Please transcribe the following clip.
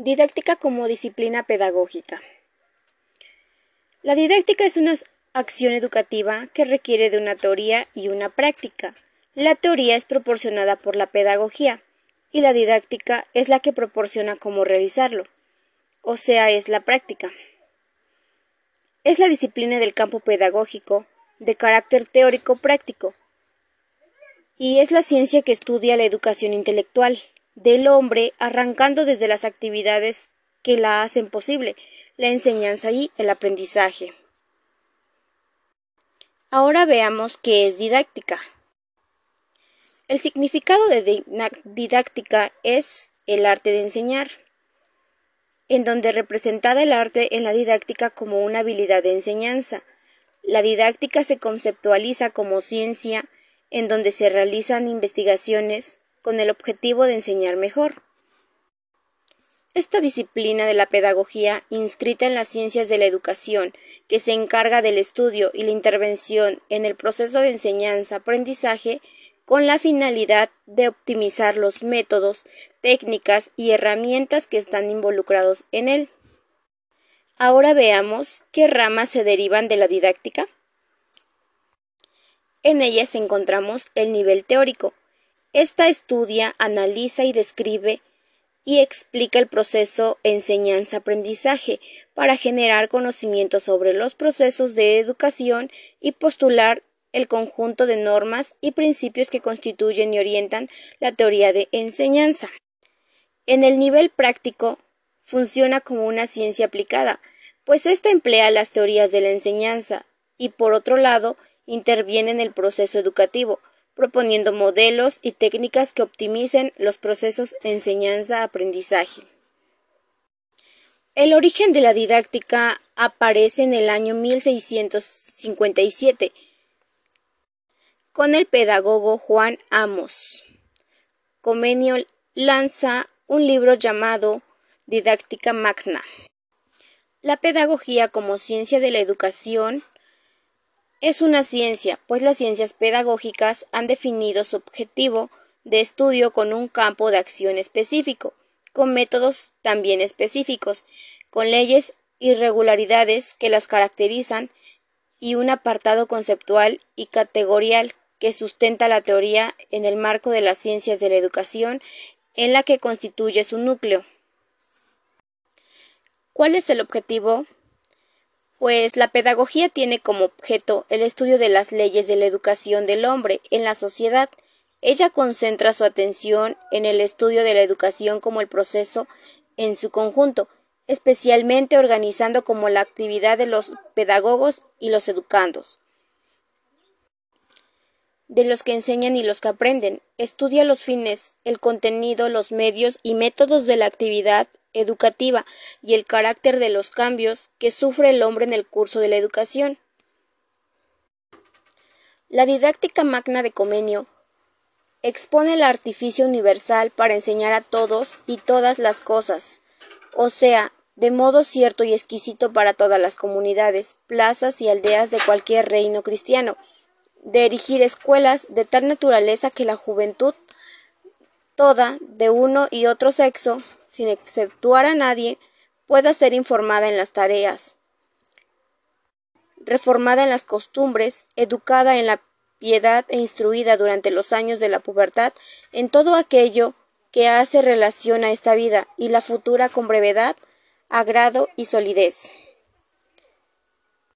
Didáctica como disciplina pedagógica. La didáctica es una acción educativa que requiere de una teoría y una práctica. La teoría es proporcionada por la pedagogía y la didáctica es la que proporciona cómo realizarlo, o sea, es la práctica. Es la disciplina del campo pedagógico de carácter teórico práctico y es la ciencia que estudia la educación intelectual, del hombre, arrancando desde las actividades que la hacen posible, la enseñanza y el aprendizaje. Ahora veamos qué es didáctica. El significado de didáctica es el arte de enseñar, en donde representada el arte en la didáctica como una habilidad de enseñanza. La didáctica se conceptualiza como ciencia en donde se realizan investigaciones con el objetivo de enseñar mejor. Esta disciplina de la pedagogía, inscrita en las ciencias de la educación, que se encarga del estudio y la intervención en el proceso de enseñanza-aprendizaje, con la finalidad de optimizar los métodos, técnicas y herramientas que están involucrados en él. Ahora veamos qué ramas se derivan de la didáctica. En ellas encontramos el nivel teórico, esta estudia, analiza y describe y explica el proceso enseñanza-aprendizaje para generar conocimiento sobre los procesos de educación y postular el conjunto de normas y principios que constituyen y orientan la teoría de enseñanza. En el nivel práctico, funciona como una ciencia aplicada, pues ésta emplea las teorías de la enseñanza y, por otro lado, interviene en el proceso educativo, proponiendo modelos y técnicas que optimicen los procesos enseñanza-aprendizaje. El origen de la didáctica aparece en el año 1657 con el pedagogo Juan Amos. Comenio lanza un libro llamado Didáctica Magna. La pedagogía como ciencia de la educación es una ciencia, pues las ciencias pedagógicas han definido su objetivo de estudio con un campo de acción específico, con métodos también específicos, con leyes y regularidades que las caracterizan y un apartado conceptual y categorial que sustenta la teoría en el marco de las ciencias de la educación en la que constituye su núcleo. ¿Cuál es el objetivo? Pues la pedagogía tiene como objeto el estudio de las leyes de la educación del hombre en la sociedad. Ella concentra su atención en el estudio de la educación como el proceso en su conjunto, especialmente organizando como la actividad de los pedagogos y los educandos, de los que enseñan y los que aprenden. Estudia los fines, el contenido, los medios y métodos de la actividad educativa y el carácter de los cambios que sufre el hombre en el curso de la educación. La didáctica magna de Comenio expone el artificio universal para enseñar a todos y todas las cosas, o sea, de modo cierto y exquisito para todas las comunidades, plazas y aldeas de cualquier reino cristiano, de erigir escuelas de tal naturaleza que la juventud toda, de uno y otro sexo, sin exceptuar a nadie, pueda ser informada en las tareas, reformada en las costumbres, educada en la piedad e instruida durante los años de la pubertad en todo aquello que hace relación a esta vida y la futura con brevedad, agrado y solidez.